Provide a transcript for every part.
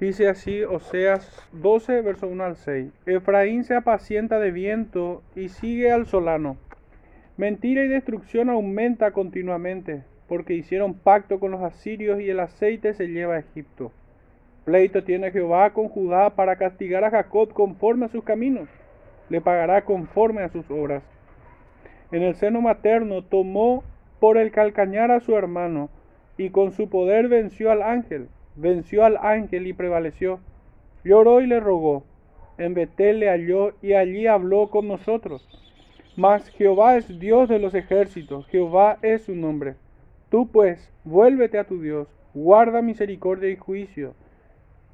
Dice así Oseas 12, verso 1 al 6. Efraín se apacienta de viento y sigue al solano. Mentira y destrucción aumenta continuamente, porque hicieron pacto con los asirios y el aceite se lleva a Egipto. Pleito tiene Jehová con Judá para castigar a Jacob conforme a sus caminos. Le pagará conforme a sus obras. En el seno materno tomó por el calcañar a su hermano, y con su poder venció al ángel venció al ángel y prevaleció. Lloró y le rogó. En Betel le halló y allí habló con nosotros. Mas Jehová es Dios de los ejércitos, Jehová es su nombre. Tú pues, vuélvete a tu Dios, guarda misericordia y juicio,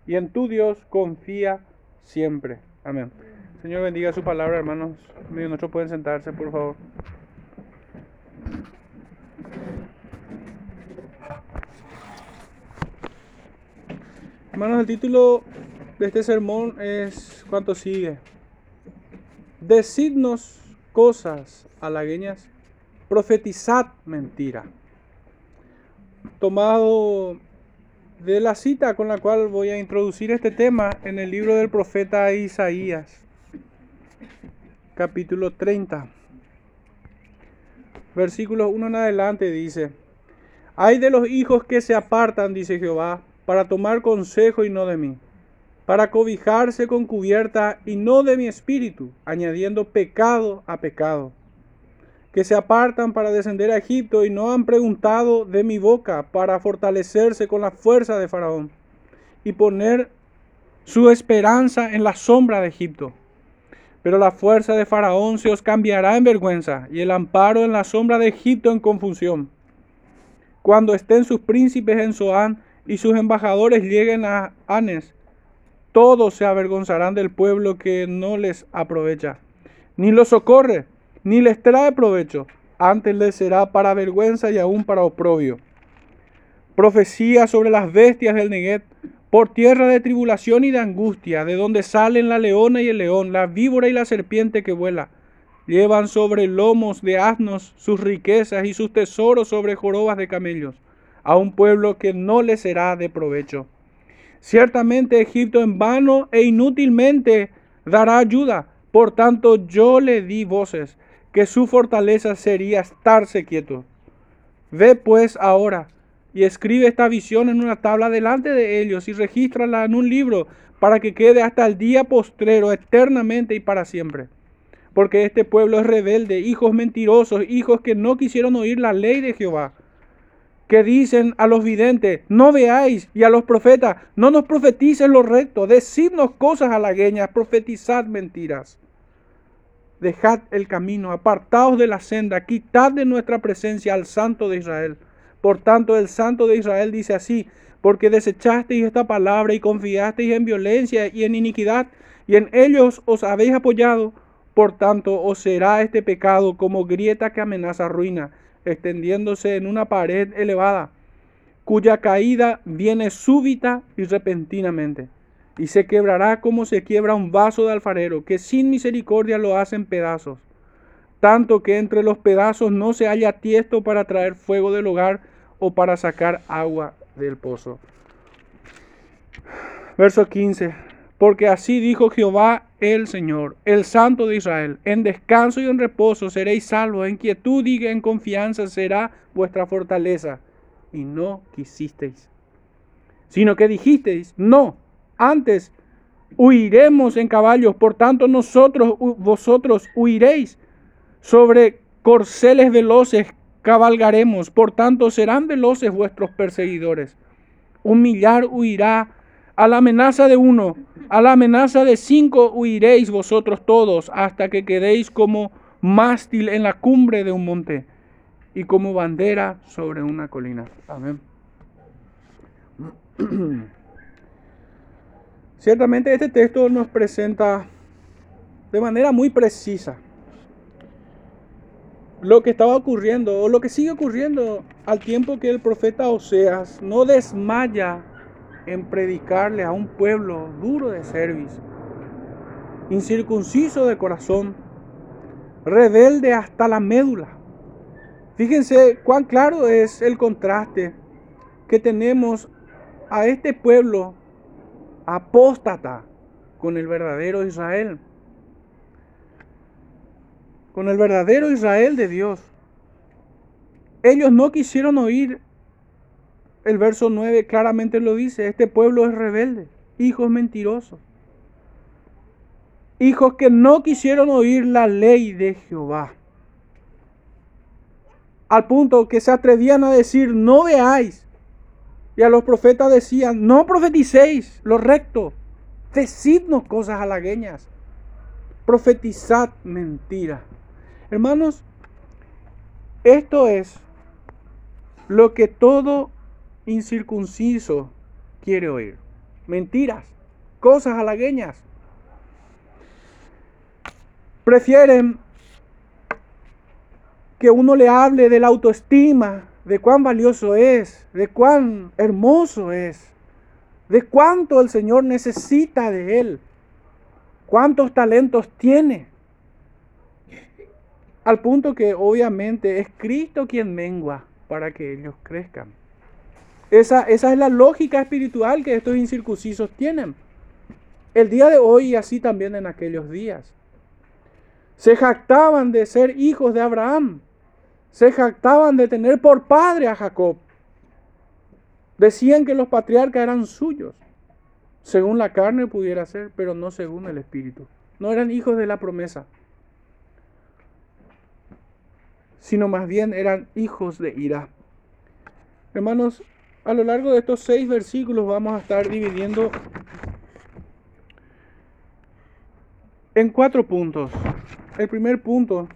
y en tu Dios confía siempre. Amén. Señor bendiga su palabra, hermanos. Nosotros pueden sentarse, por favor. Hermanos, el título de este sermón es ¿Cuánto sigue? Decidnos cosas halagueñas, profetizad mentira. Tomado de la cita con la cual voy a introducir este tema en el libro del profeta Isaías, capítulo 30. Versículo 1 en adelante dice, Hay de los hijos que se apartan, dice Jehová, para tomar consejo y no de mí, para cobijarse con cubierta y no de mi espíritu, añadiendo pecado a pecado, que se apartan para descender a Egipto y no han preguntado de mi boca para fortalecerse con la fuerza de Faraón y poner su esperanza en la sombra de Egipto. Pero la fuerza de Faraón se os cambiará en vergüenza y el amparo en la sombra de Egipto en confusión. Cuando estén sus príncipes en Zoán y sus embajadores lleguen a Anes, todos se avergonzarán del pueblo que no les aprovecha, ni los socorre, ni les trae provecho, antes les será para vergüenza y aún para oprobio. Profecía sobre las bestias del Neguet, por tierra de tribulación y de angustia, de donde salen la leona y el león, la víbora y la serpiente que vuela. Llevan sobre lomos de asnos sus riquezas y sus tesoros sobre jorobas de camellos a un pueblo que no le será de provecho. Ciertamente Egipto en vano e inútilmente dará ayuda. Por tanto yo le di voces, que su fortaleza sería estarse quieto. Ve pues ahora y escribe esta visión en una tabla delante de ellos y regístrala en un libro para que quede hasta el día postrero eternamente y para siempre. Porque este pueblo es rebelde, hijos mentirosos, hijos que no quisieron oír la ley de Jehová que dicen a los videntes, no veáis, y a los profetas, no nos profeticen lo recto, decidnos cosas halagueñas, profetizad mentiras. Dejad el camino, apartaos de la senda, quitad de nuestra presencia al Santo de Israel. Por tanto, el Santo de Israel dice así, porque desechasteis esta palabra y confiasteis en violencia y en iniquidad, y en ellos os habéis apoyado, por tanto os será este pecado como grieta que amenaza ruina extendiéndose en una pared elevada, cuya caída viene súbita y repentinamente, y se quebrará como se quiebra un vaso de alfarero, que sin misericordia lo hacen pedazos, tanto que entre los pedazos no se haya tiesto para traer fuego del hogar o para sacar agua del pozo. Verso 15. Porque así dijo Jehová el Señor, el Santo de Israel, en descanso y en reposo seréis salvos, en quietud y en confianza será vuestra fortaleza. Y no quisisteis, sino que dijisteis, no, antes huiremos en caballos, por tanto nosotros, vosotros huiréis sobre corceles veloces, cabalgaremos, por tanto serán veloces vuestros perseguidores. Un millar huirá a la amenaza de uno, a la amenaza de cinco huiréis vosotros todos hasta que quedéis como mástil en la cumbre de un monte y como bandera sobre una colina. Amén. Ciertamente este texto nos presenta de manera muy precisa lo que estaba ocurriendo o lo que sigue ocurriendo al tiempo que el profeta Oseas no desmaya en predicarle a un pueblo duro de cerviz, incircunciso de corazón, rebelde hasta la médula. Fíjense cuán claro es el contraste que tenemos a este pueblo apóstata con el verdadero Israel. Con el verdadero Israel de Dios. Ellos no quisieron oír. El verso 9 claramente lo dice. Este pueblo es rebelde, hijos mentirosos. Hijos que no quisieron oír la ley de Jehová. Al punto que se atrevían a decir, no veáis. Y a los profetas decían, no profeticéis lo recto. Decidnos cosas halagueñas. Profetizad mentira. Hermanos, esto es lo que todo incircunciso quiere oír. Mentiras, cosas halagueñas. Prefieren que uno le hable de la autoestima, de cuán valioso es, de cuán hermoso es, de cuánto el Señor necesita de él, cuántos talentos tiene. Al punto que obviamente es Cristo quien mengua para que ellos crezcan. Esa, esa es la lógica espiritual que estos incircuncisos tienen. El día de hoy y así también en aquellos días. Se jactaban de ser hijos de Abraham. Se jactaban de tener por padre a Jacob. Decían que los patriarcas eran suyos. Según la carne pudiera ser, pero no según el espíritu. No eran hijos de la promesa. Sino más bien eran hijos de ira. Hermanos, a lo largo de estos seis versículos vamos a estar dividiendo en cuatro puntos. El primer punto,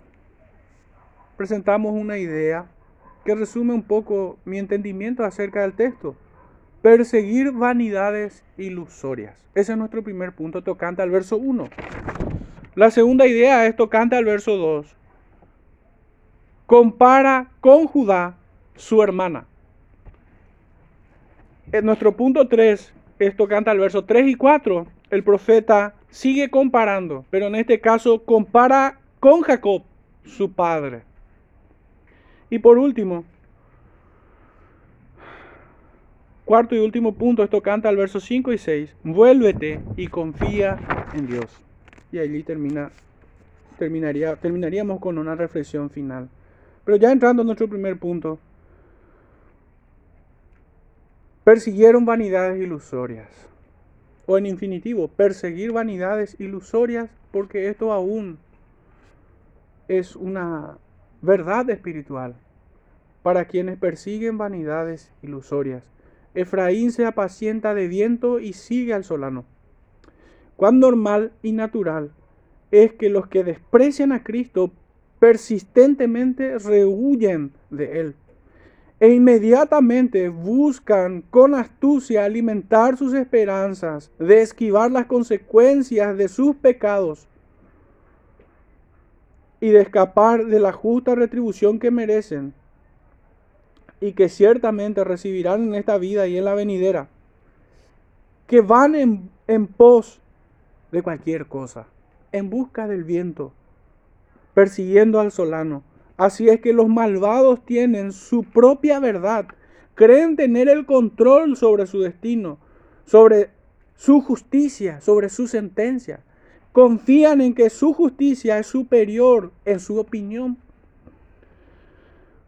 presentamos una idea que resume un poco mi entendimiento acerca del texto. Perseguir vanidades ilusorias. Ese es nuestro primer punto tocante al verso 1. La segunda idea es tocante al verso 2. Compara con Judá su hermana. En nuestro punto 3 es tocante al verso 3 y 4. El profeta sigue comparando, pero en este caso compara con Jacob, su padre. Y por último, cuarto y último punto, esto canta al verso 5 y 6. Vuélvete y confía en Dios. Y allí termina, terminaría, terminaríamos con una reflexión final. Pero ya entrando en nuestro primer punto, persiguieron vanidades ilusorias. O en infinitivo, perseguir vanidades ilusorias porque esto aún es una verdad espiritual para quienes persiguen vanidades ilusorias. Efraín se apacienta de viento y sigue al solano. Cuán normal y natural es que los que desprecian a Cristo persistentemente rehuyen de Él e inmediatamente buscan con astucia alimentar sus esperanzas de esquivar las consecuencias de sus pecados y de escapar de la justa retribución que merecen y que ciertamente recibirán en esta vida y en la venidera, que van en, en pos de cualquier cosa, en busca del viento, persiguiendo al solano. Así es que los malvados tienen su propia verdad, creen tener el control sobre su destino, sobre su justicia, sobre su sentencia confían en que su justicia es superior en su opinión.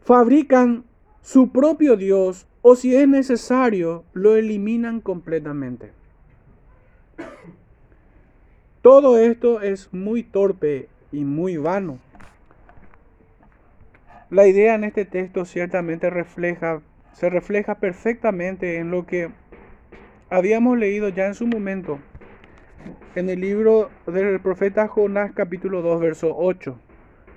Fabrican su propio Dios o si es necesario, lo eliminan completamente. Todo esto es muy torpe y muy vano. La idea en este texto ciertamente refleja, se refleja perfectamente en lo que habíamos leído ya en su momento en el libro del profeta Jonás capítulo 2 verso 8.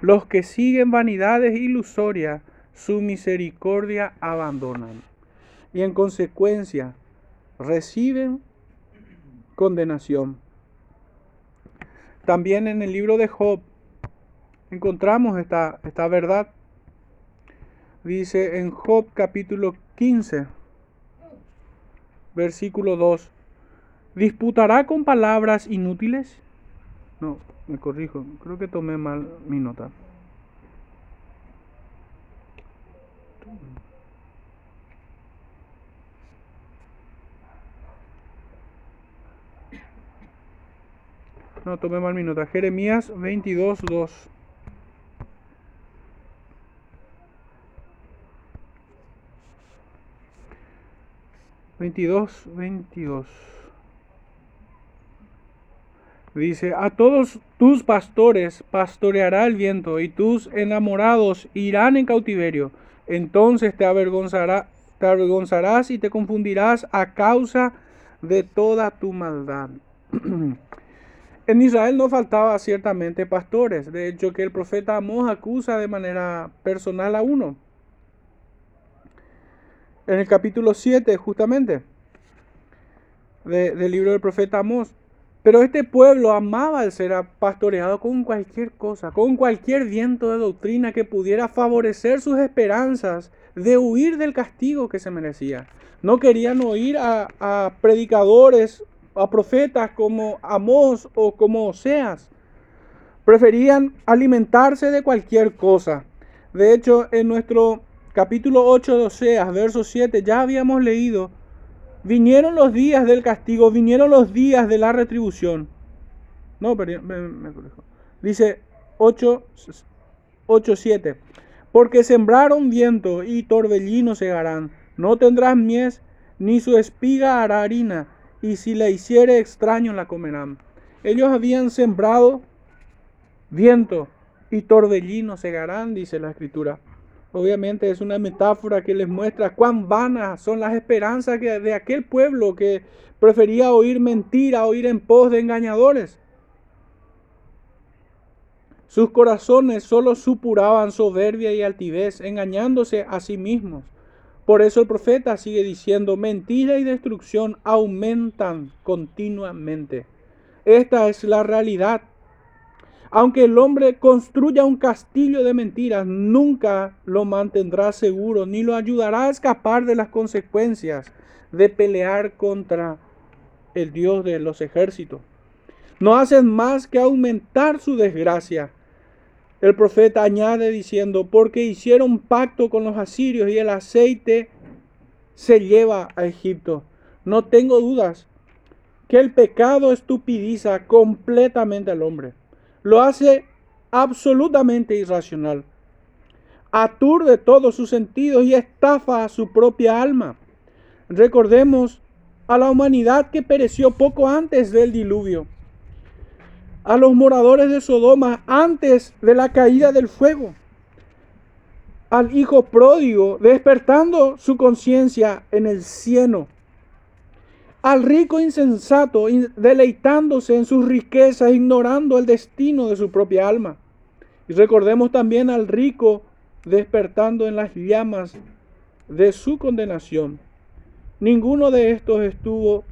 Los que siguen vanidades ilusorias, su misericordia abandonan. Y en consecuencia reciben condenación. También en el libro de Job encontramos esta, esta verdad. Dice en Job capítulo 15, versículo 2. ¿Disputará con palabras inútiles? No, me corrijo, creo que tomé mal mi nota. No, tomé mal minuto. Jeremías 22, 2. Veintidós, veintidós. Dice, a todos tus pastores pastoreará el viento, y tus enamorados irán en cautiverio. Entonces te, avergonzará, te avergonzarás y te confundirás a causa de toda tu maldad. en Israel no faltaba ciertamente pastores. De hecho, que el profeta Amós acusa de manera personal a uno. En el capítulo 7, justamente, del libro del profeta Amós. Pero este pueblo amaba el ser pastoreado con cualquier cosa, con cualquier viento de doctrina que pudiera favorecer sus esperanzas de huir del castigo que se merecía. No querían oír a, predicadores, a profetas como Amós o como Oseas. Preferían alimentarse de cualquier cosa. De hecho, en nuestro capítulo 8 de Oseas, verso 7, ya habíamos leído Vinieron los días del castigo, vinieron los días de la retribución. No, pero me, me Dice 8, 8, 7. Porque sembraron viento y torbellino segarán. No tendrán mies, ni su espiga hará harina, y si la hiciere extraño la comerán. Ellos habían sembrado viento y torbellino segarán, dice la escritura. Obviamente es una metáfora que les muestra cuán vanas son las esperanzas de aquel pueblo que prefería oír mentira, oír en pos de engañadores. Sus corazones solo supuraban soberbia y altivez, engañándose a sí mismos. Por eso el profeta sigue diciendo, mentira y destrucción aumentan continuamente. Esta es la realidad aunque el hombre construya un castillo de mentiras, nunca lo mantendrá seguro ni lo ayudará a escapar de las consecuencias de pelear contra el Dios de los ejércitos. No hacen más que aumentar su desgracia. El profeta añade diciendo, porque hicieron pacto con los asirios y el aceite se lleva a Egipto. No tengo dudas que el pecado estupidiza completamente al hombre lo hace absolutamente irracional. Aturde todos sus sentidos y estafa a su propia alma. Recordemos a la humanidad que pereció poco antes del diluvio, a los moradores de Sodoma antes de la caída del fuego, al hijo pródigo despertando su conciencia en el cielo al rico insensato deleitándose en sus riquezas, ignorando el destino de su propia alma. Y recordemos también al rico despertando en las llamas de su condenación. Ninguno de estos estuvo,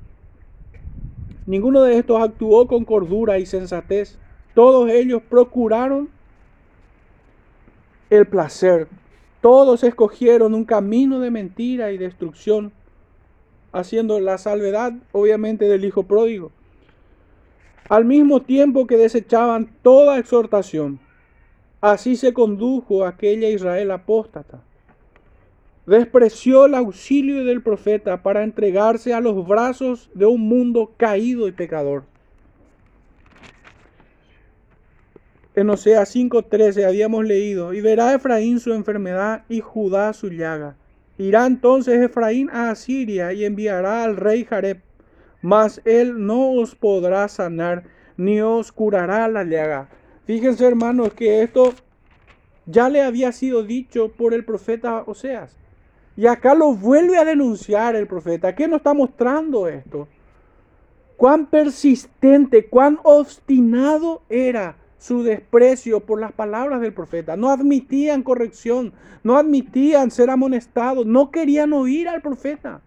ninguno de estos actuó con cordura y sensatez. Todos ellos procuraron el placer. Todos escogieron un camino de mentira y destrucción haciendo la salvedad obviamente del Hijo pródigo, al mismo tiempo que desechaban toda exhortación. Así se condujo aquella Israel apóstata. Despreció el auxilio del profeta para entregarse a los brazos de un mundo caído y pecador. En Oseas 5:13 habíamos leído, y verá Efraín su enfermedad y Judá su llaga Irá entonces Efraín a Asiria y enviará al rey Jareb, mas él no os podrá sanar ni os curará la llaga. Fíjense hermanos que esto ya le había sido dicho por el profeta Oseas. Y acá lo vuelve a denunciar el profeta. ¿Qué nos está mostrando esto? Cuán persistente, cuán obstinado era su desprecio por las palabras del profeta. No admitían corrección, no admitían ser amonestados, no querían oír al profeta.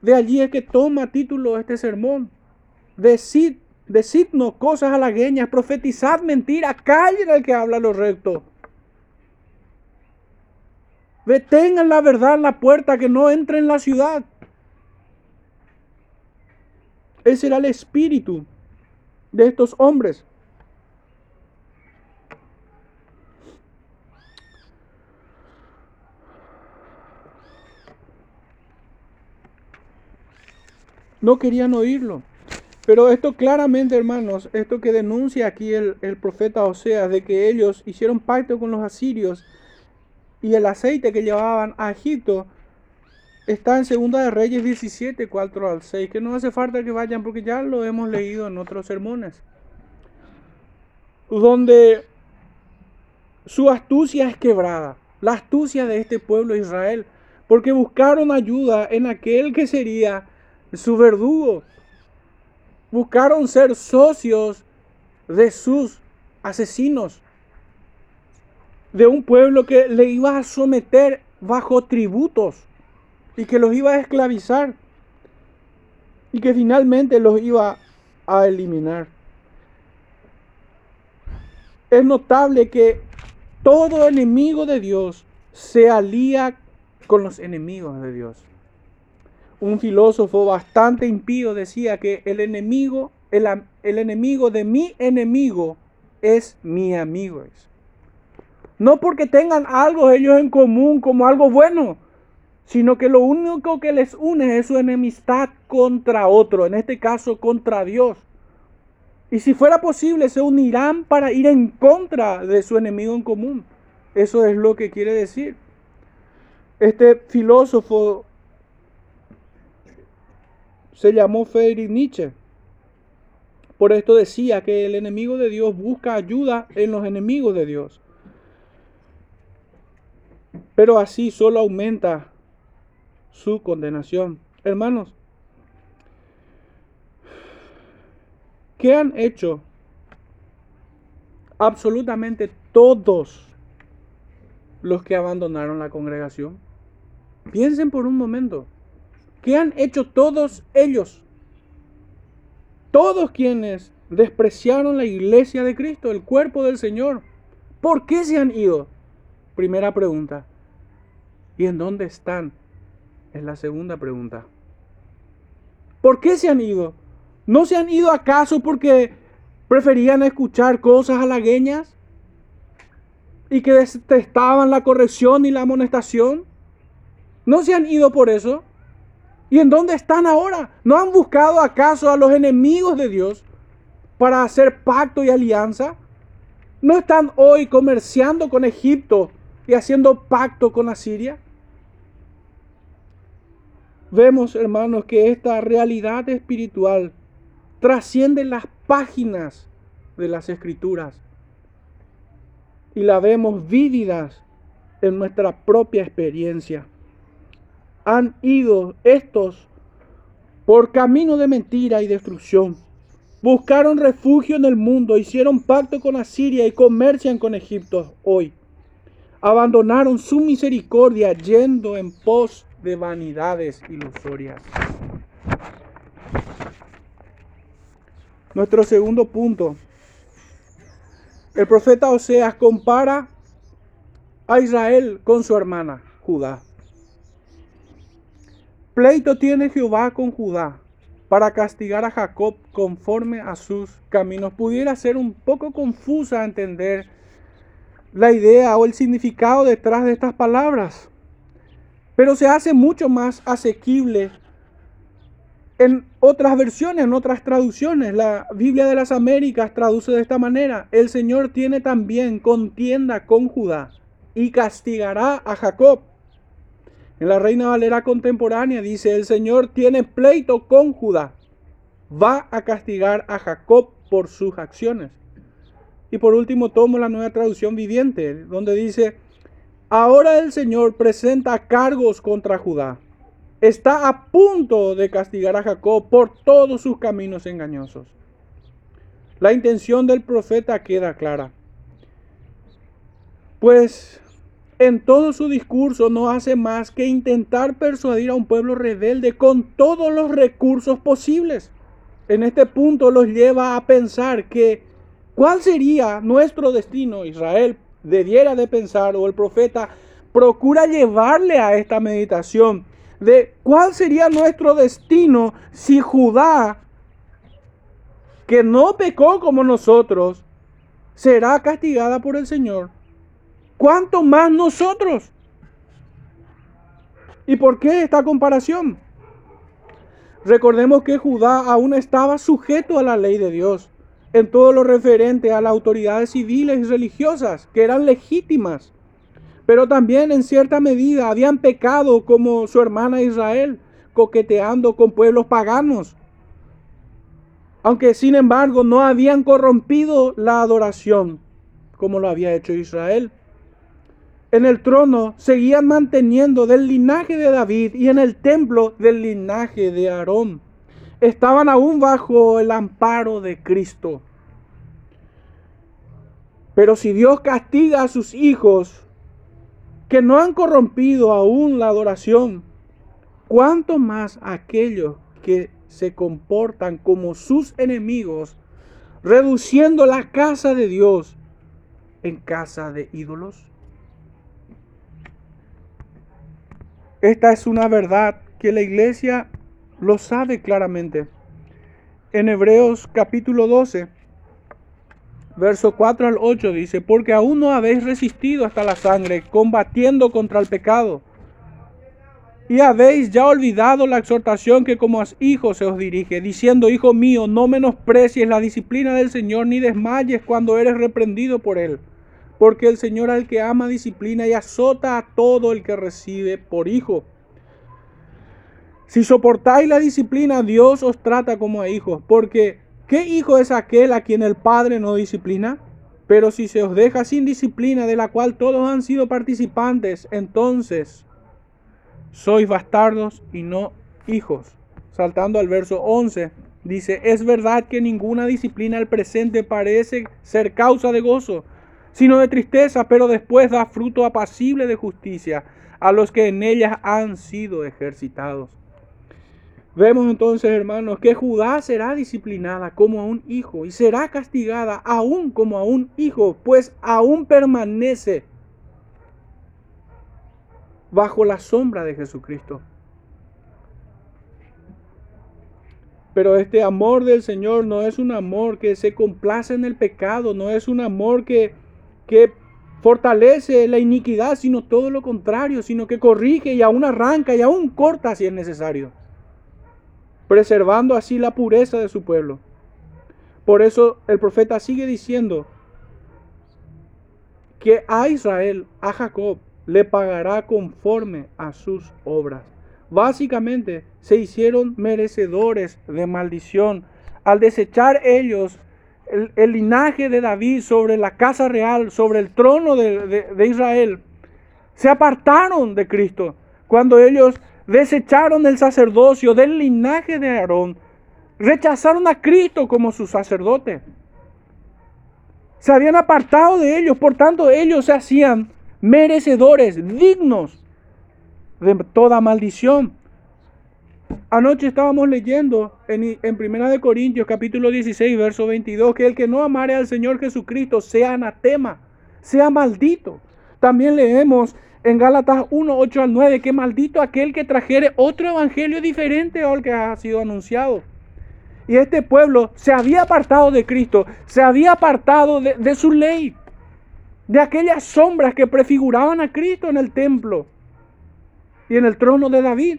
De allí es que toma título este sermón. Decid, decidnos cosas halagueñas, profetizad mentira, callen al que habla lo recto. Detengan la verdad en la puerta, que no entre en la ciudad. Ese era el espíritu de estos hombres. No querían oírlo. Pero esto claramente, hermanos, esto que denuncia aquí el, el profeta Oseas, de que ellos hicieron pacto con los asirios y el aceite que llevaban a Egipto, está en Segunda de Reyes 17, 4 al 6, que no hace falta que vayan porque ya lo hemos leído en otros sermones. Donde su astucia es quebrada, la astucia de este pueblo de Israel, porque buscaron ayuda en aquel que sería su verdugo. Buscaron ser socios de sus asesinos, de un pueblo que le iba a someter bajo tributos y que los iba a esclavizar y que finalmente los iba a eliminar. Es notable que todo enemigo de Dios se alía con los enemigos de Dios. Un filósofo bastante impío decía que el enemigo, el, el enemigo de mi enemigo es mi amigo. No porque tengan algo ellos en común como algo bueno, sino que lo único que les une es su enemistad contra otro, en este caso contra Dios. Y si fuera posible, se unirán para ir en contra de su enemigo en común. Eso es lo que quiere decir. Este filósofo se llamó Friedrich Nietzsche. Por esto decía que el enemigo de Dios busca ayuda en los enemigos de Dios. Pero así solo aumenta su condenación. Hermanos, ¿qué han hecho absolutamente todos los que abandonaron la congregación? Piensen por un momento. ¿Qué han hecho todos ellos? Todos quienes despreciaron la iglesia de Cristo, el cuerpo del Señor. ¿Por qué se han ido? Primera pregunta. ¿Y en dónde están? Es la segunda pregunta. ¿Por qué se han ido? ¿No se han ido acaso porque preferían escuchar cosas halagueñas? ¿Y que detestaban la corrección y la amonestación? ¿No se han ido por eso? ¿Y en dónde están ahora? ¿No han buscado acaso a los enemigos de Dios para hacer pacto y alianza? ¿No están hoy comerciando con Egipto y haciendo pacto con Asiria? Vemos, hermanos, que esta realidad espiritual trasciende las páginas de las escrituras y la vemos vívidas en nuestra propia experiencia. Han ido estos por camino de mentira y destrucción. Buscaron refugio en el mundo, hicieron pacto con Asiria y comercian con Egipto hoy. Abandonaron su misericordia yendo en pos de vanidades ilusorias. Nuestro segundo punto. El profeta Oseas compara a Israel con su hermana Judá. Pleito tiene Jehová con Judá para castigar a Jacob conforme a sus caminos. Pudiera ser un poco confusa entender la idea o el significado detrás de estas palabras pero se hace mucho más asequible en otras versiones, en otras traducciones. La Biblia de las Américas traduce de esta manera, el Señor tiene también contienda con Judá y castigará a Jacob. En la Reina Valera contemporánea dice, el Señor tiene pleito con Judá, va a castigar a Jacob por sus acciones. Y por último tomo la nueva traducción viviente, donde dice, Ahora el Señor presenta cargos contra Judá. Está a punto de castigar a Jacob por todos sus caminos engañosos. La intención del profeta queda clara. Pues en todo su discurso no hace más que intentar persuadir a un pueblo rebelde con todos los recursos posibles. En este punto los lleva a pensar que cuál sería nuestro destino, Israel, debiera de pensar o el profeta procura llevarle a esta meditación de cuál sería nuestro destino si Judá, que no pecó como nosotros, será castigada por el Señor. ¿Cuánto más nosotros? ¿Y por qué esta comparación? Recordemos que Judá aún estaba sujeto a la ley de Dios en todo lo referente a las autoridades civiles y religiosas, que eran legítimas, pero también en cierta medida habían pecado como su hermana Israel, coqueteando con pueblos paganos, aunque sin embargo no habían corrompido la adoración como lo había hecho Israel. En el trono seguían manteniendo del linaje de David y en el templo del linaje de Aarón. Estaban aún bajo el amparo de Cristo. Pero si Dios castiga a sus hijos que no han corrompido aún la adoración, ¿cuánto más aquellos que se comportan como sus enemigos, reduciendo la casa de Dios en casa de ídolos? Esta es una verdad que la iglesia lo sabe claramente. En Hebreos capítulo 12, verso 4 al 8 dice, porque aún no habéis resistido hasta la sangre, combatiendo contra el pecado. Y habéis ya olvidado la exhortación que como hijos se os dirige, diciendo, Hijo mío, no menosprecies la disciplina del Señor, ni desmayes cuando eres reprendido por Él porque el Señor al que ama disciplina y azota a todo el que recibe por hijo. Si soportáis la disciplina, Dios os trata como a hijos, porque ¿qué hijo es aquel a quien el Padre no disciplina? Pero si se os deja sin disciplina, de la cual todos han sido participantes, entonces sois bastardos y no hijos. Saltando al verso 11, dice, es verdad que ninguna disciplina al presente parece ser causa de gozo sino de tristeza, pero después da fruto apacible de justicia a los que en ellas han sido ejercitados. Vemos entonces, hermanos, que Judá será disciplinada como a un hijo y será castigada aún como a un hijo, pues aún permanece bajo la sombra de Jesucristo. Pero este amor del Señor no es un amor que se complace en el pecado, no es un amor que que fortalece la iniquidad, sino todo lo contrario, sino que corrige y aún arranca y aún corta si es necesario, preservando así la pureza de su pueblo. Por eso el profeta sigue diciendo que a Israel, a Jacob, le pagará conforme a sus obras. Básicamente se hicieron merecedores de maldición al desechar ellos el, linaje de David sobre la casa real, sobre el trono de, Israel, se apartaron de Cristo. Cuando ellos desecharon el sacerdocio del linaje de Aarón, rechazaron a Cristo como su sacerdote. Se habían apartado de ellos, por tanto ellos se hacían merecedores, dignos de toda maldición. Anoche estábamos leyendo en, en Primera de Corintios capítulo 16, verso 22, que el que no amare al Señor Jesucristo sea anatema, sea maldito. También leemos en Gálatas 1, 8 al 9, que maldito aquel que trajere otro evangelio diferente al que ha sido anunciado. Y este pueblo se había apartado de Cristo, se había apartado de, de su ley, de aquellas sombras que prefiguraban a Cristo en el templo y en el trono de David.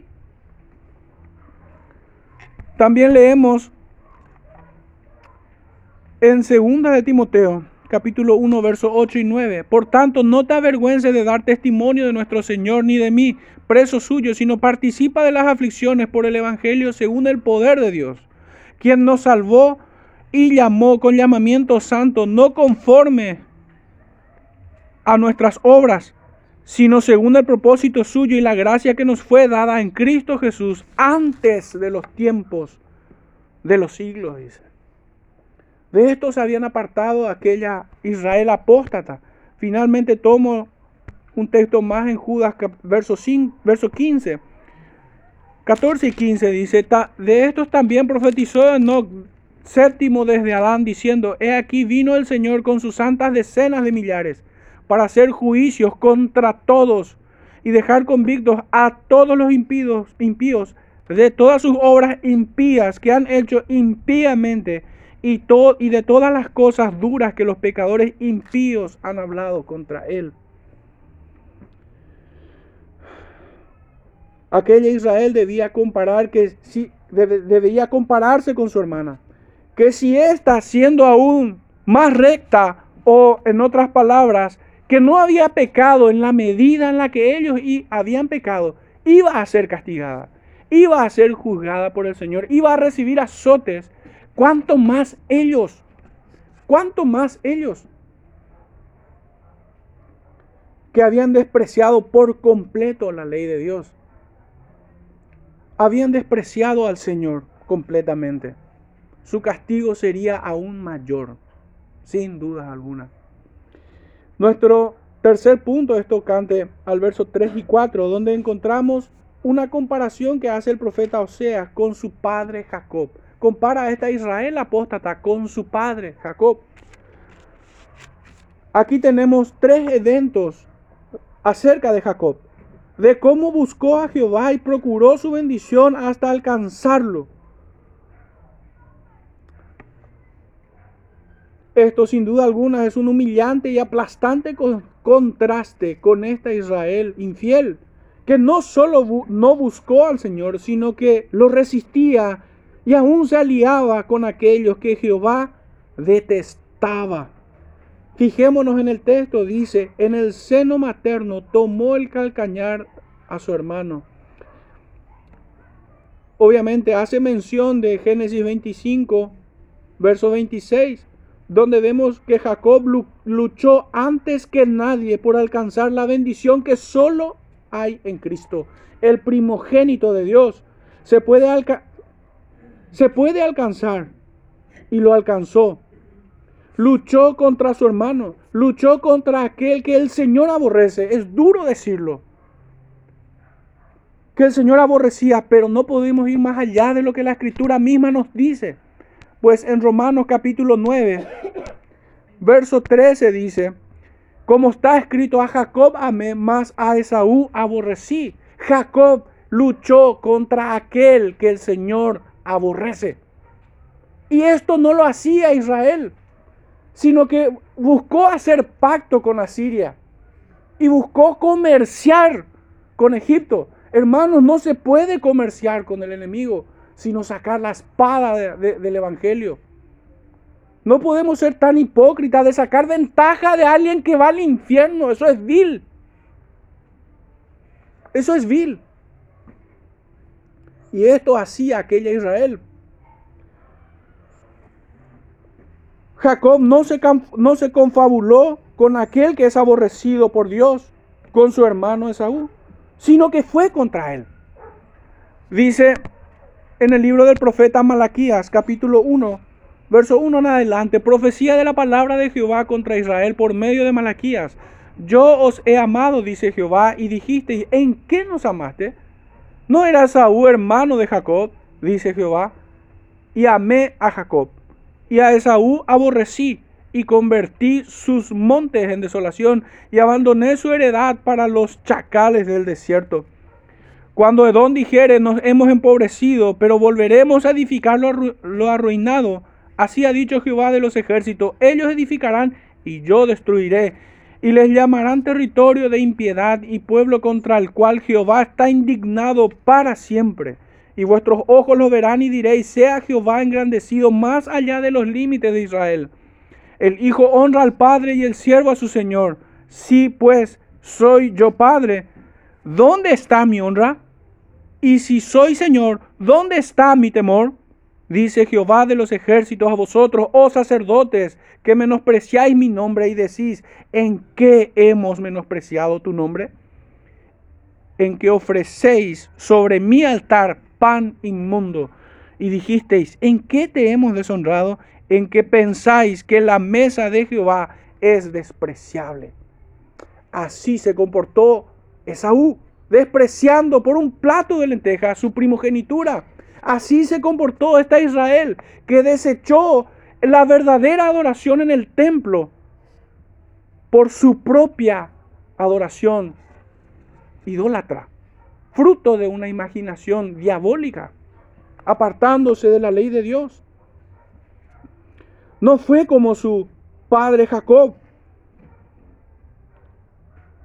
También leemos en segunda de Timoteo, capítulo 1, versos 8 y 9. Por tanto, no te avergüences de dar testimonio de nuestro Señor ni de mí, preso suyo, sino participa de las aflicciones por el Evangelio según el poder de Dios, quien nos salvó y llamó con llamamiento santo, no conforme a nuestras obras, sino según el propósito suyo y la gracia que nos fue dada en Cristo Jesús antes de los tiempos de los siglos, dice. De esto se habían apartado aquella Israel apóstata. Finalmente tomo un texto más en Judas, verso, 5, verso 15. 14 y 15 dice, de estos también profetizó Enoch, séptimo desde Adán, diciendo, he aquí vino el Señor con sus santas decenas de millares para hacer juicios contra todos y dejar convictos a todos los impíos, impíos de todas sus obras impías que han hecho impíamente y, y de todas las cosas duras que los pecadores impíos han hablado contra él. Aquella Israel debía comparar que si debía compararse con su hermana. Que si ésta siendo aún más recta o en otras palabras, que no había pecado en la medida en la que ellos habían pecado, iba a ser castigada, iba a ser juzgada por el Señor, iba a recibir azotes. ¿Cuánto más ellos? ¿Cuánto más ellos? Que habían despreciado por completo la ley de Dios. Habían despreciado al Señor completamente. Su castigo sería aún mayor, sin duda alguna. Nuestro tercer punto es tocante al verso 3 y 4, donde encontramos una comparación que hace el profeta Oseas con su padre Jacob. Compara a esta Israel apóstata con su padre Jacob. Aquí tenemos tres eventos acerca de Jacob, de cómo buscó a Jehová y procuró su bendición hasta alcanzarlo. Esto sin duda alguna es un humillante y aplastante contraste con esta Israel infiel, que no solo no buscó al Señor, sino que lo resistía y aún se aliaba con aquellos que Jehová detestaba. Fijémonos en el texto, dice, en el seno materno tomó el calcañar a su hermano. Obviamente hace mención de Génesis 25, verso 26 donde vemos que Jacob luchó antes que nadie por alcanzar la bendición que solo hay en Cristo, el primogénito de Dios. Se puede, se puede alcanzar y lo alcanzó. Luchó contra su hermano, luchó contra aquel que el Señor aborrece. Es duro decirlo. Que el Señor aborrecía, pero no podemos ir más allá de lo que la escritura misma nos dice. Pues en Romanos capítulo 9, verso 13 dice, como está escrito a Jacob amé, más a Esaú aborrecí. Jacob luchó contra aquel que el Señor aborrece. Y esto no lo hacía Israel, sino que buscó hacer pacto con Asiria y buscó comerciar con Egipto. Hermanos, no se puede comerciar con el enemigo sino sacar la espada del Evangelio. No podemos ser tan hipócritas de sacar ventaja de alguien que va al infierno. Eso es vil. Eso es vil. Y esto hacía aquella Israel. Jacob no se, no se confabuló con aquel que es aborrecido por Dios, con su hermano Esaú, sino que fue contra él. Dice en el libro del profeta Malaquías, capítulo 1, verso 1 en adelante, profecía de la palabra de Jehová contra Israel por medio de Malaquías. Yo os he amado, dice Jehová, y dijiste, ¿en qué nos amaste? ¿No era Saúl hermano de Jacob? dice Jehová, y amé a Jacob, y a Esaú aborrecí, y convertí sus montes en desolación, y abandoné su heredad para los chacales del desierto. Cuando Edom dijere, nos hemos empobrecido, pero volveremos a edificar lo, arruinado, así ha dicho Jehová de los ejércitos, ellos edificarán y yo destruiré, y les llamarán territorio de impiedad y pueblo contra el cual Jehová está indignado para siempre. Y vuestros ojos lo verán y diréis, sea Jehová engrandecido más allá de los límites de Israel. El Hijo honra al Padre y el siervo a su Señor. Si pues soy yo Padre, ¿dónde está mi honra? Y si soy Señor, ¿dónde está mi temor? Dice Jehová de los ejércitos a vosotros, oh sacerdotes, que menospreciáis mi nombre y decís, ¿en qué hemos menospreciado tu nombre? En que ofrecéis sobre mi altar pan inmundo. Y dijisteis, ¿en qué te hemos deshonrado? En que pensáis que la mesa de Jehová es despreciable. Así se comportó Esaú despreciando por un plato de lentejas su primogenitura. Así se comportó esta Israel, que desechó la verdadera adoración en el templo por su propia adoración idólatra, fruto de una imaginación diabólica, apartándose de la ley de Dios. No fue como su padre Jacob,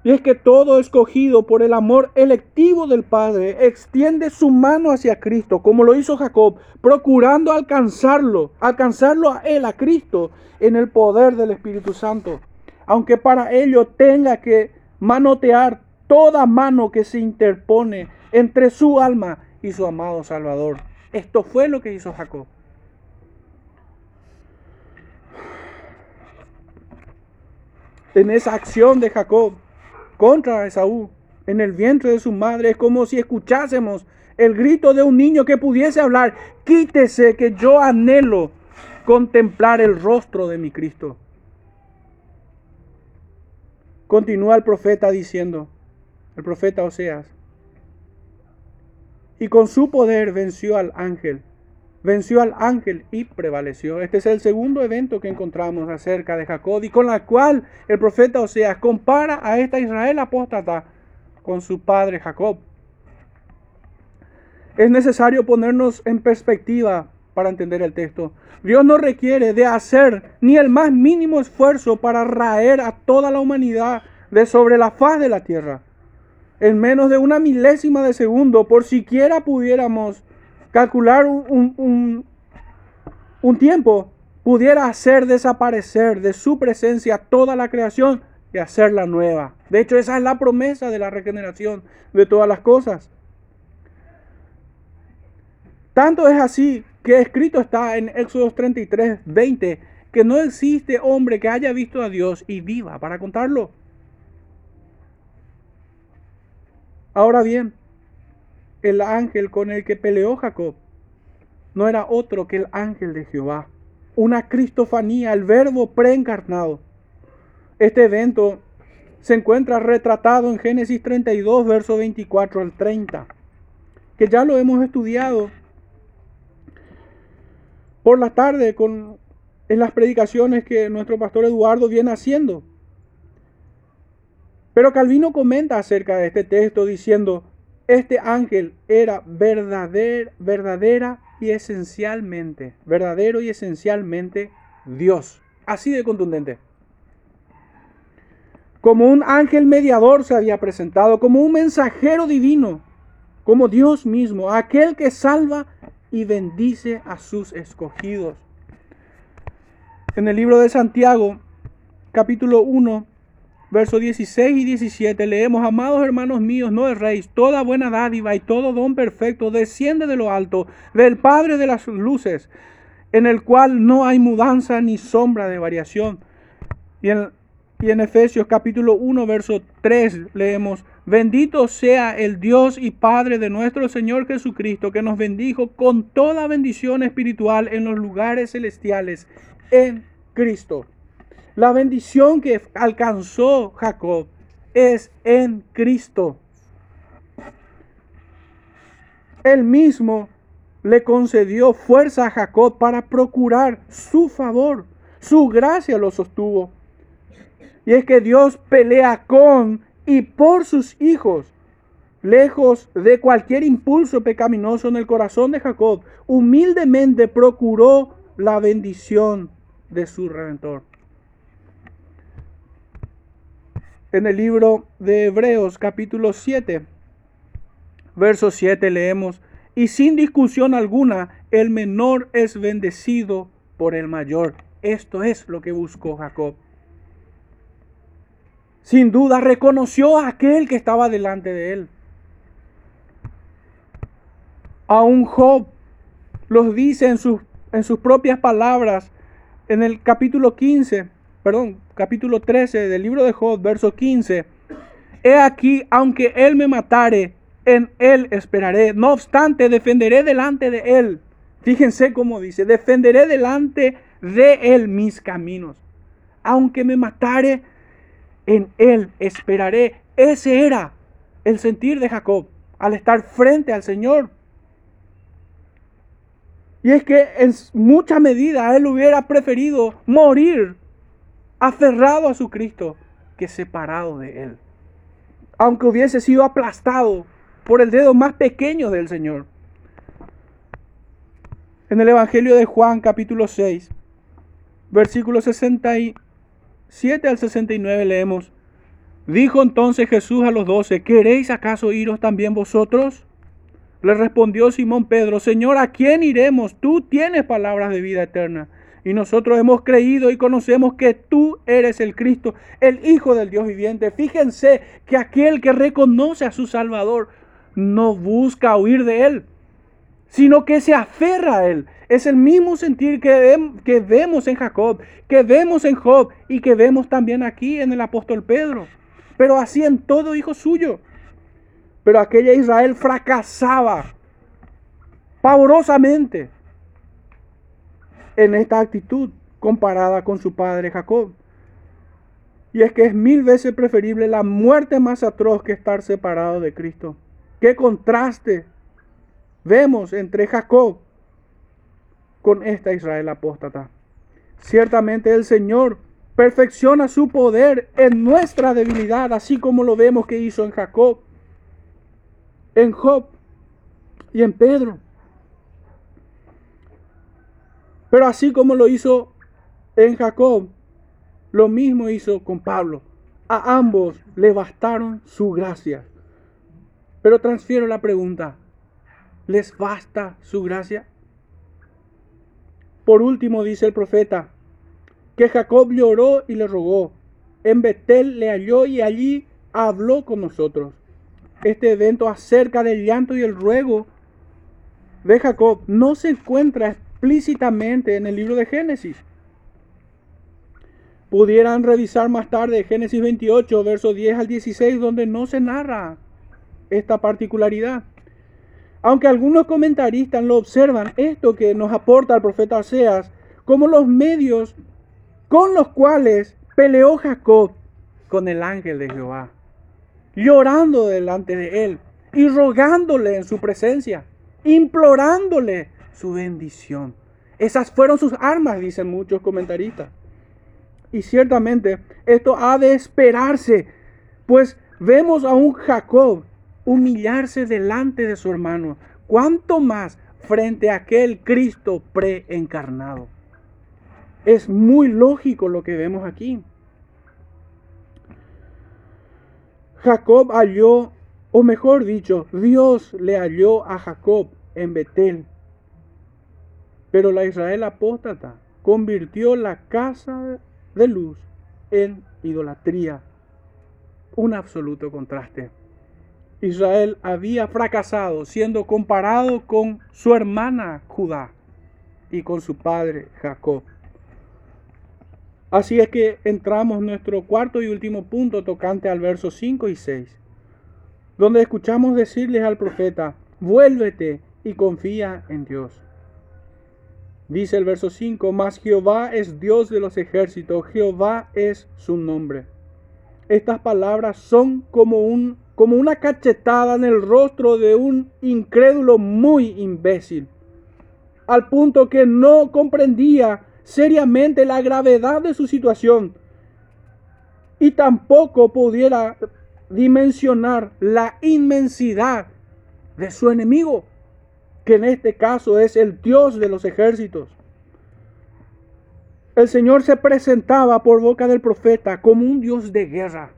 Y es que todo escogido por el amor electivo del Padre extiende su mano hacia Cristo, como lo hizo Jacob, procurando alcanzarlo, alcanzarlo a él, a Cristo, en el poder del Espíritu Santo. Aunque para ello tenga que manotear toda mano que se interpone entre su alma y su amado Salvador. Esto fue lo que hizo Jacob. En esa acción de Jacob, contra Esaú en el vientre de su madre. Es como si escuchásemos el grito de un niño que pudiese hablar, quítese que yo anhelo contemplar el rostro de mi Cristo. Continúa el profeta diciendo, el profeta Oseas, y con su poder venció al ángel venció al ángel y prevaleció. Este es el segundo evento que encontramos acerca de Jacob y con la cual el profeta Oseas compara a esta Israel apóstata con su padre Jacob. Es necesario ponernos en perspectiva para entender el texto. Dios no requiere de hacer ni el más mínimo esfuerzo para raer a toda la humanidad de sobre la faz de la tierra. En menos de una milésima de segundo, por siquiera pudiéramos calcular un, un, tiempo pudiera hacer desaparecer de su presencia toda la creación y hacerla nueva. De hecho, esa es la promesa de la regeneración de todas las cosas. Tanto es así que escrito está en Éxodo 33, 20, que no existe hombre que haya visto a Dios y viva para contarlo. Ahora bien, el ángel con el que peleó Jacob no era otro que el ángel de Jehová, una cristofanía, el verbo preencarnado. Este evento se encuentra retratado en Génesis 32, verso 24 al 30, que ya lo hemos estudiado por la tarde con, en las predicaciones que nuestro pastor Eduardo viene haciendo. Pero Calvino comenta acerca de este texto diciendo, este ángel era verdadera, verdadera y esencialmente, verdadero y esencialmente Dios. Así de contundente. Como un ángel mediador se había presentado, como un mensajero divino, como Dios mismo, aquel que salva y bendice a sus escogidos. En el libro de Santiago, capítulo 1, versos 16 y 17 leemos, amados hermanos míos, no erréis, toda buena dádiva y todo don perfecto desciende de lo alto, del Padre de las luces, en el cual no hay mudanza ni sombra de variación. Y en, y en Efesios capítulo 1, verso 3 leemos, bendito sea el Dios y Padre de nuestro Señor Jesucristo, que nos bendijo con toda bendición espiritual en los lugares celestiales en Cristo. La bendición que alcanzó Jacob es en Cristo. Él mismo le concedió fuerza a Jacob para procurar su favor. Su gracia lo sostuvo. Y es que Dios pelea con y por sus hijos. Lejos de cualquier impulso pecaminoso en el corazón de Jacob, humildemente procuró la bendición de su redentor. En el libro de Hebreos capítulo 7, verso 7 leemos, y sin discusión alguna, el menor es bendecido por el mayor. Esto es lo que buscó Jacob. Sin duda reconoció a aquel que estaba delante de él. A un Job los dice en sus, en sus propias palabras en el capítulo 15, perdón, capítulo 13 del libro de Job, verso 15. He aquí, aunque él me matare, en él esperaré. No obstante, defenderé delante de él. Fíjense cómo dice, defenderé delante de él mis caminos. Aunque me matare, en él esperaré. Ese era el sentir de Jacob al estar frente al Señor. Y es que en mucha medida él hubiera preferido morir aferrado a su Cristo que separado de Él. Aunque hubiese sido aplastado por el dedo más pequeño del Señor. En el Evangelio de Juan capítulo 6, versículos 67 al 69 leemos, Dijo entonces Jesús a los doce, ¿queréis acaso iros también vosotros? Le respondió Simón Pedro, Señor, ¿a quién iremos? Tú tienes palabras de vida eterna. Y nosotros hemos creído y conocemos que tú eres el Cristo, el Hijo del Dios viviente. Fíjense que aquel que reconoce a su Salvador no busca huir de él, sino que se aferra a él. Es el mismo sentir que, que vemos en Jacob, que vemos en Job y que vemos también aquí en el apóstol Pedro pero así en todo hijo suyo. Pero aquella Israel fracasaba pavorosamente en esta actitud comparada con su padre Jacob. Y es que es mil veces preferible la muerte más atroz que estar separado de Cristo. Qué contraste vemos entre Jacob con esta Israel apóstata. Ciertamente el Señor perfecciona su poder en nuestra debilidad, así como lo vemos que hizo en Jacob, en Job y en Pedro. Pero así como lo hizo en Jacob, lo mismo hizo con Pablo. A ambos le bastaron su gracia. Pero transfiero la pregunta, ¿les basta su gracia? Por último dice el profeta, que Jacob lloró y le rogó. En Betel le halló y allí habló con nosotros. Este evento acerca del llanto y el ruego de Jacob no se encuentra explícitamente en el libro de Génesis. Pudieran revisar más tarde Génesis 28, versos 10 al 16, donde no se narra esta particularidad. Aunque algunos comentaristas lo observan, esto que nos aporta el profeta Oseas, como los medios con los cuales peleó Jacob con el ángel de Jehová, llorando delante de él y rogándole en su presencia, implorándole su bendición. Esas fueron sus armas, dicen muchos comentaristas. Y ciertamente esto ha de esperarse, pues vemos a un Jacob humillarse delante de su hermano, cuanto más frente a aquel Cristo preencarnado. Es muy lógico lo que vemos aquí. Jacob halló, o mejor dicho, Dios le halló a Jacob en Betel. Pero la Israel apóstata convirtió la casa de luz en idolatría. Un absoluto contraste. Israel había fracasado siendo comparado con su hermana Judá y con su padre Jacob. Así es que entramos en nuestro cuarto y último punto tocante al verso 5 y 6, donde escuchamos decirles al profeta, vuélvete y confía en Dios. Dice el verso 5, mas Jehová es Dios de los ejércitos, Jehová es su nombre. Estas palabras son como, un, como una cachetada en el rostro de un incrédulo muy imbécil, al punto que no comprendía seriamente la gravedad de su situación y tampoco pudiera dimensionar la inmensidad de su enemigo, que en este caso es el Dios de los ejércitos. El Señor se presentaba por boca del profeta como un Dios de guerra,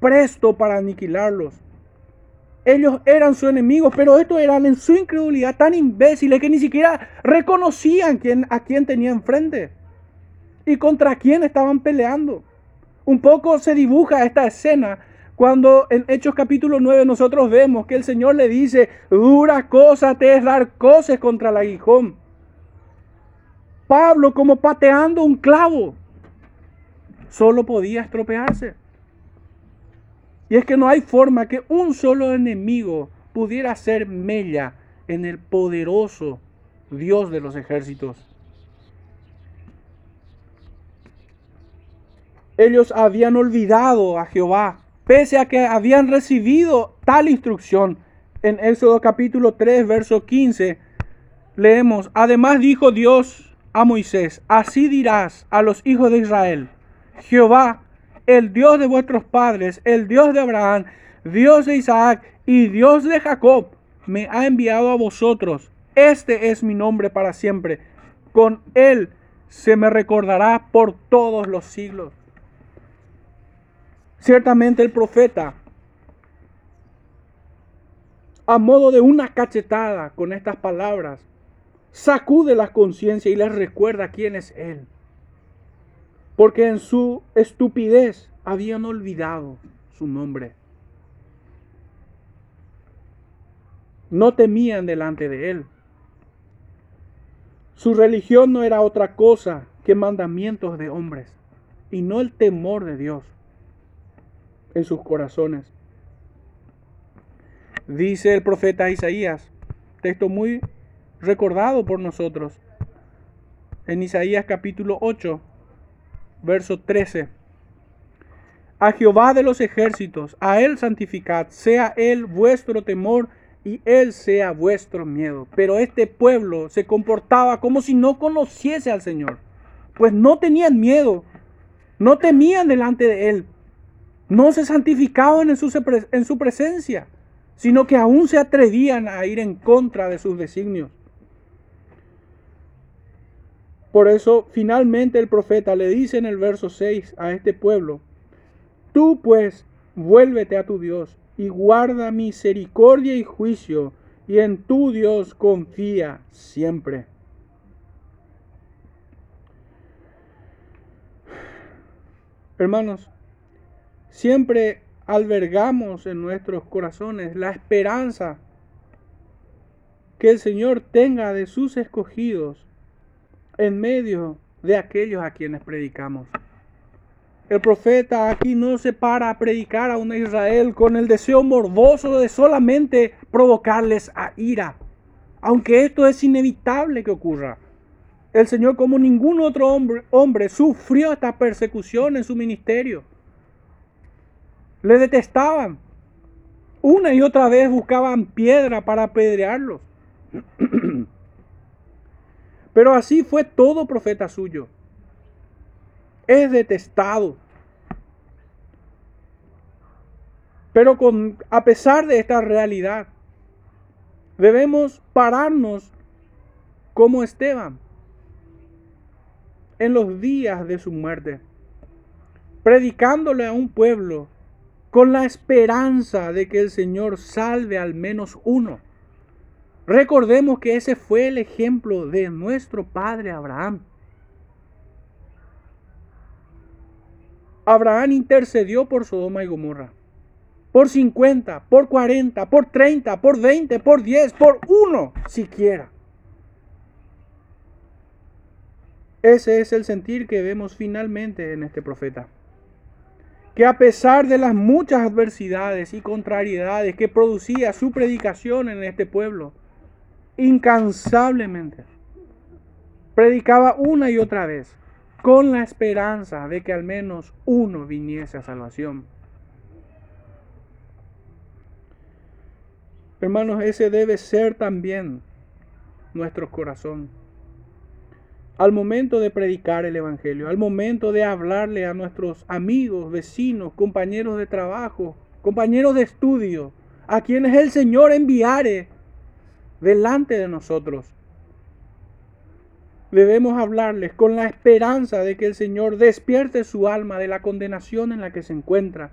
presto para aniquilarlos. Ellos eran su enemigo, pero estos eran en su incredulidad tan imbéciles que ni siquiera reconocían a quién tenían enfrente y contra quién estaban peleando. Un poco se dibuja esta escena cuando en Hechos capítulo 9 nosotros vemos que el Señor le dice, dura cosa te es dar coces contra el aguijón. Pablo como pateando un clavo, solo podía estropearse. Y es que no hay forma que un solo enemigo pudiera ser mella en el poderoso Dios de los ejércitos. Ellos habían olvidado a Jehová, pese a que habían recibido tal instrucción. En Éxodo capítulo 3, verso 15, leemos, además dijo Dios a Moisés, así dirás a los hijos de Israel, Jehová el Dios de vuestros padres, el Dios de Abraham, Dios de Isaac y Dios de Jacob, me ha enviado a vosotros. Este es mi nombre para siempre. Con él se me recordará por todos los siglos. Ciertamente el profeta, a modo de una cachetada con estas palabras, sacude la conciencia y les recuerda quién es Él. Porque en su estupidez habían olvidado su nombre. No temían delante de Él. Su religión no era otra cosa que mandamientos de hombres y no el temor de Dios en sus corazones. Dice el profeta Isaías, texto muy recordado por nosotros, en Isaías capítulo 8, verso 13. A Jehová de los ejércitos, a Él santificad, sea Él vuestro temor y Él sea vuestro miedo. Pero este pueblo se comportaba como si no conociese al Señor, pues no tenían miedo, no temían delante de Él, no se santificaban en su, en su presencia, sino que aún se atrevían a ir en contra de sus designios. Por eso finalmente el profeta le dice en el verso 6 a este pueblo, tú pues vuélvete a tu Dios y guarda misericordia y juicio, y en tu Dios confía siempre. Hermanos, siempre albergamos en nuestros corazones la esperanza que el Señor tenga de sus escogidos en medio de aquellos a quienes predicamos. El profeta aquí no se para a predicar a una Israel con el deseo morboso de solamente provocarles a ira, aunque esto es inevitable que ocurra. El Señor, como ningún otro hombre, hombre sufrió esta persecución en su ministerio. Le detestaban. Una y otra vez buscaban piedra para apedrearlos. Pero así fue todo profeta suyo. Es detestado. Pero a pesar de esta realidad, debemos pararnos como Esteban en los días de su muerte, predicándole a un pueblo con la esperanza de que el Señor salve al menos uno. Recordemos que ese fue el ejemplo de nuestro padre Abraham. Abraham intercedió por Sodoma y Gomorra. Por 50, por 40, por 30, por 20, por 10, por uno siquiera. Ese es el sentir que vemos finalmente en este profeta. Que a pesar de las muchas adversidades y contrariedades que producía su predicación en este pueblo, incansablemente. Predicaba una y otra vez con la esperanza de que al menos uno viniese a salvación. Hermanos, ese debe ser también nuestro corazón. Al momento de predicar el Evangelio, al momento de hablarle a nuestros amigos, vecinos, compañeros de trabajo, compañeros de estudio, a quienes el Señor enviare delante de nosotros. Debemos hablarles con la esperanza de que el Señor despierte su alma de la condenación en la que se encuentra,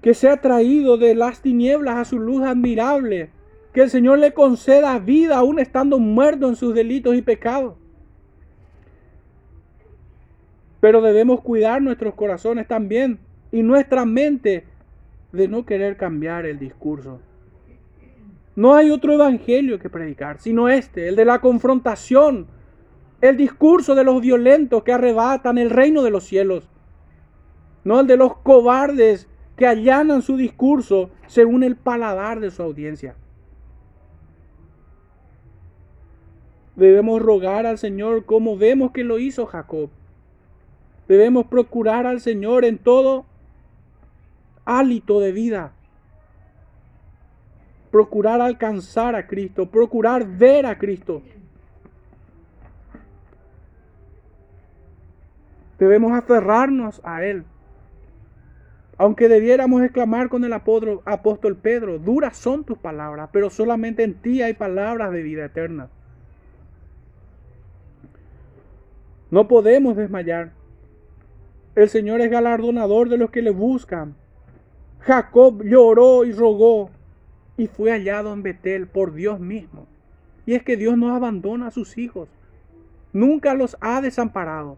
que sea traído de las tinieblas a su luz admirable, que el Señor le conceda vida aún estando muerto en sus delitos y pecados. Pero debemos cuidar nuestros corazones también y nuestra mente de no querer cambiar el discurso. No hay otro evangelio que predicar, sino este, el de la confrontación, el discurso de los violentos que arrebatan el reino de los cielos, no el de los cobardes que allanan su discurso según el paladar de su audiencia. Debemos rogar al Señor como vemos que lo hizo Jacob. Debemos procurar al Señor en todo hálito de vida procurar alcanzar a Cristo, procurar ver a Cristo. Debemos aferrarnos a Él. Aunque debiéramos exclamar con el apóstol Pedro, duras son tus palabras, pero solamente en ti hay palabras de vida eterna. No podemos desmayar. El Señor es galardonador de los que le buscan. Jacob lloró y rogó y fue hallado en Betel por Dios mismo. Y es que Dios no abandona a sus hijos. Nunca los ha desamparado.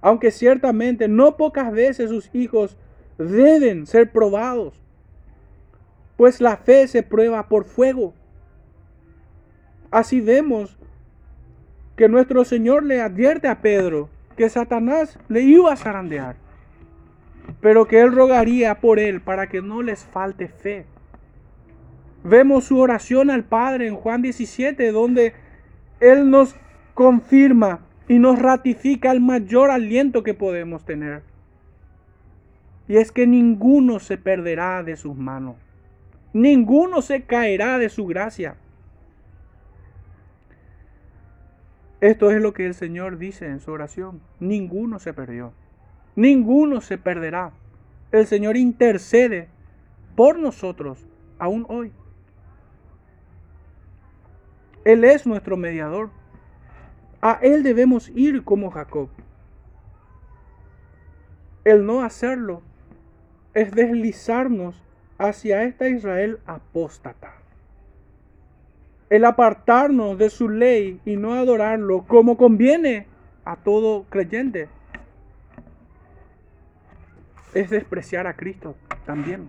Aunque ciertamente no pocas veces sus hijos deben ser probados. Pues la fe se prueba por fuego. Así vemos que nuestro Señor le advierte a Pedro que Satanás le iba a zarandear, pero que él rogaría por él para que no les falte fe. Vemos su oración al Padre en Juan 17, donde él nos confirma y nos ratifica el mayor aliento que podemos tener. Y es que ninguno se perderá de sus manos. Ninguno se caerá de su gracia. Esto es lo que el Señor dice en su oración. Ninguno se perdió. Ninguno se perderá. El Señor intercede por nosotros aún hoy. Él es nuestro mediador. A Él debemos ir como Jacob. El no hacerlo es deslizarnos hacia esta Israel apóstata. El apartarnos de su ley y no adorarlo como conviene a todo creyente es despreciar a Cristo también.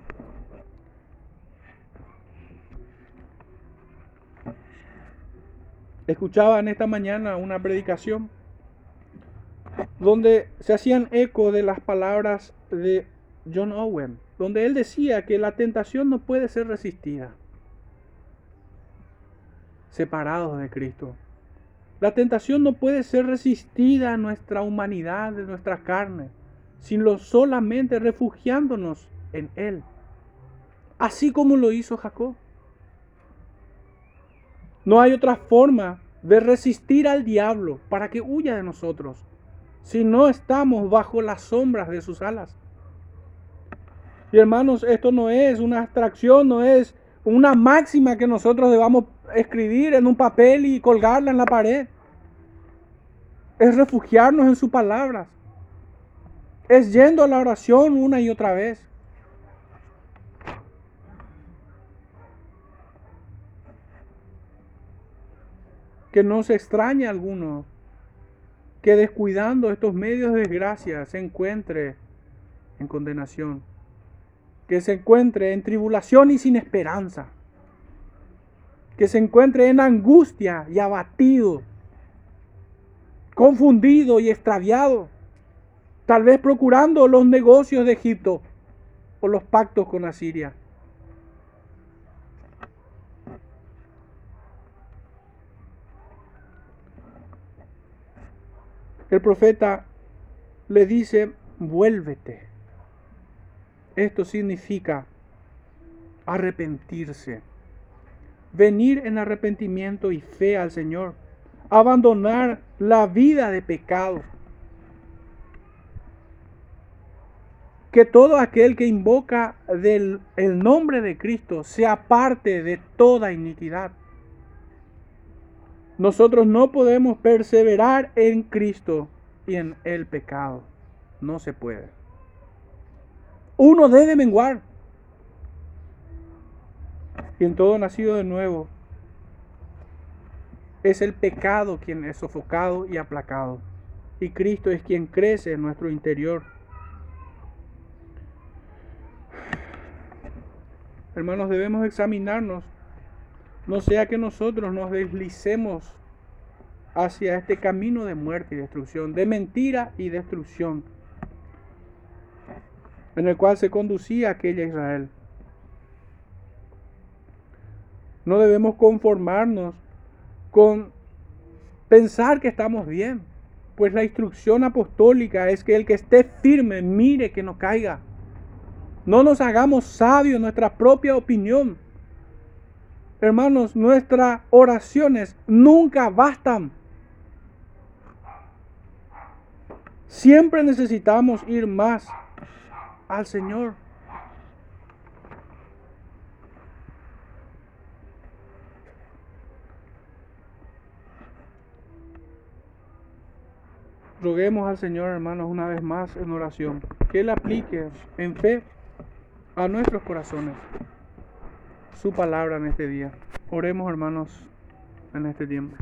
Escuchaba esta mañana una predicación donde se hacían eco de las palabras de John Owen, donde él decía que la tentación no puede ser resistida separados de Cristo. La tentación no puede ser resistida a nuestra humanidad, de nuestra carne, sino solamente refugiándonos en Él, así como lo hizo Jacob. No hay otra forma de resistir al diablo para que huya de nosotros si no estamos bajo las sombras de sus alas. Y hermanos, esto no es una abstracción, no es una máxima que nosotros debamos escribir en un papel y colgarla en la pared. Es refugiarnos en sus palabras. Es yendo a la oración una y otra vez. que no se extrañe alguno que descuidando estos medios de desgracia se encuentre en condenación, que se encuentre en tribulación y sin esperanza, que se encuentre en angustia y abatido, confundido y extraviado, tal vez procurando los negocios de Egipto o los pactos con Asiria. El profeta le dice, vuélvete. Esto significa arrepentirse, venir en arrepentimiento y fe al Señor, abandonar la vida de pecado. Que todo aquel que invoca del, el nombre de Cristo sea parte de toda iniquidad. Nosotros no podemos perseverar en Cristo y en el pecado. No se puede. Uno debe menguar. Y en todo nacido de nuevo es el pecado quien es sofocado y aplacado. Y Cristo es quien crece en nuestro interior. Hermanos, debemos examinarnos no sea que nosotros nos deslicemos hacia este camino de muerte y destrucción, de mentira y destrucción, en el cual se conducía aquella Israel. No debemos conformarnos con pensar que estamos bien, pues la instrucción apostólica es que el que esté firme mire que no caiga. No nos hagamos sabios nuestra propia opinión, Hermanos, nuestras oraciones nunca bastan. Siempre necesitamos ir más al Señor. Roguemos al Señor, hermanos, una vez más en oración, que Él aplique en fe a nuestros corazones su palabra en este día. Oremos, hermanos, en este tiempo.